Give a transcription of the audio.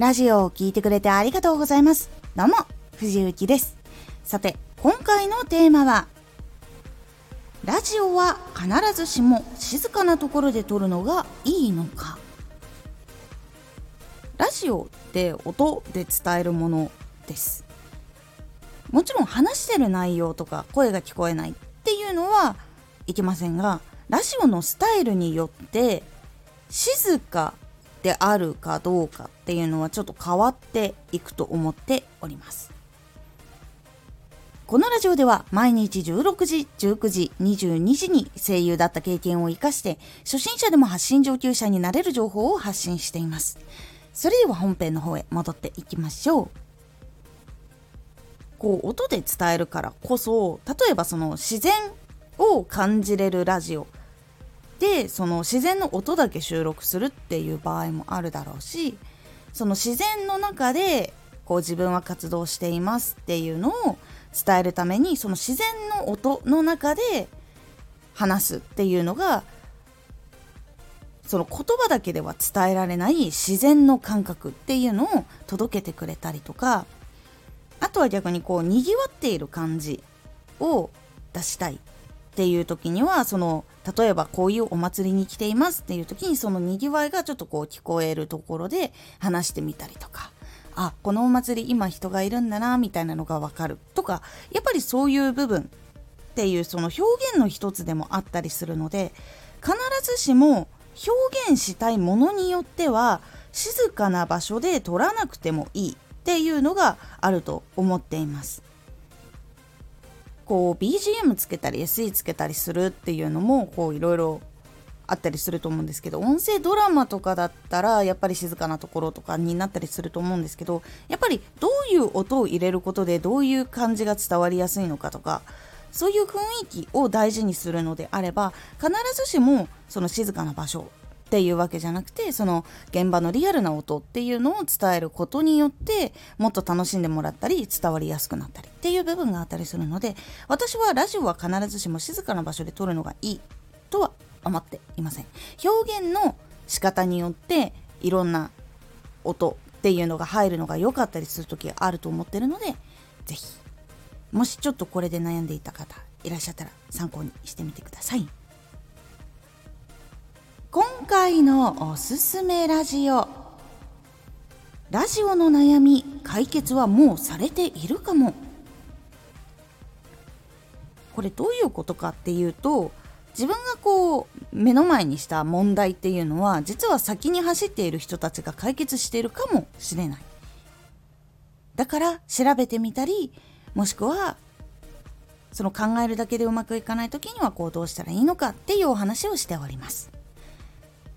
ラジオを聴いてくれてありがとうございます。どうも、藤幸です。さて、今回のテーマは、ラジオは必ずしも静かなところで撮るのがいいのかラジオって音で伝えるものですもちろん話してる内容とか声が聞こえないっていうのはいけませんがラジオのスタイルによって静かであるかどうかっていうのはちょっと変わっていくと思っておりますこのラジオでは毎日16時、19時、22時に声優だった経験を活かして初心者でも発信上級者になれる情報を発信しています。それでは本編の方へ戻っていきましょう。こう音で伝えるからこそ例えばその自然を感じれるラジオでその自然の音だけ収録するっていう場合もあるだろうしその自然の中でこう自分は活動していますっていうのを伝えるためにその自然の音の中で話すっていうのがその言葉だけでは伝えられない自然の感覚っていうのを届けてくれたりとかあとは逆にこうにぎわっている感じを出したい。っていう時にはその例えばこういうお祭りに来ていますっていう時にそのにぎわいがちょっとこう聞こえるところで話してみたりとかあこのお祭り今人がいるんだなみたいなのがわかるとかやっぱりそういう部分っていうその表現の一つでもあったりするので必ずしも表現したいものによっては静かな場所で撮らなくてもいいっていうのがあると思っています。こう BGM つけたり SE つけたりするっていうのもこういろいろあったりすると思うんですけど音声ドラマとかだったらやっぱり静かなところとかになったりすると思うんですけどやっぱりどういう音を入れることでどういう感じが伝わりやすいのかとかそういう雰囲気を大事にするのであれば必ずしもその静かな場所っていうわけじゃなくてその現場のリアルな音っていうのを伝えることによってもっと楽しんでもらったり伝わりやすくなったりっていう部分があったりするので私はラジオは必ずしも静かな場所で撮るのがいいとは思っていません。表現の仕方によっていろんな音っていうのが入るのが良かったりする時があると思ってるので是非もしちょっとこれで悩んでいた方いらっしゃったら参考にしてみてください。今回のおすすめラジオ。ラジオの悩み解決はもうされているかも。これどういうことかっていうと自分がこう目の前にした問題っていうのは実は先に走っている人たちが解決しているかもしれない。だから調べてみたりもしくはその考えるだけでうまくいかない時にはこうどうしたらいいのかっていうお話をしております。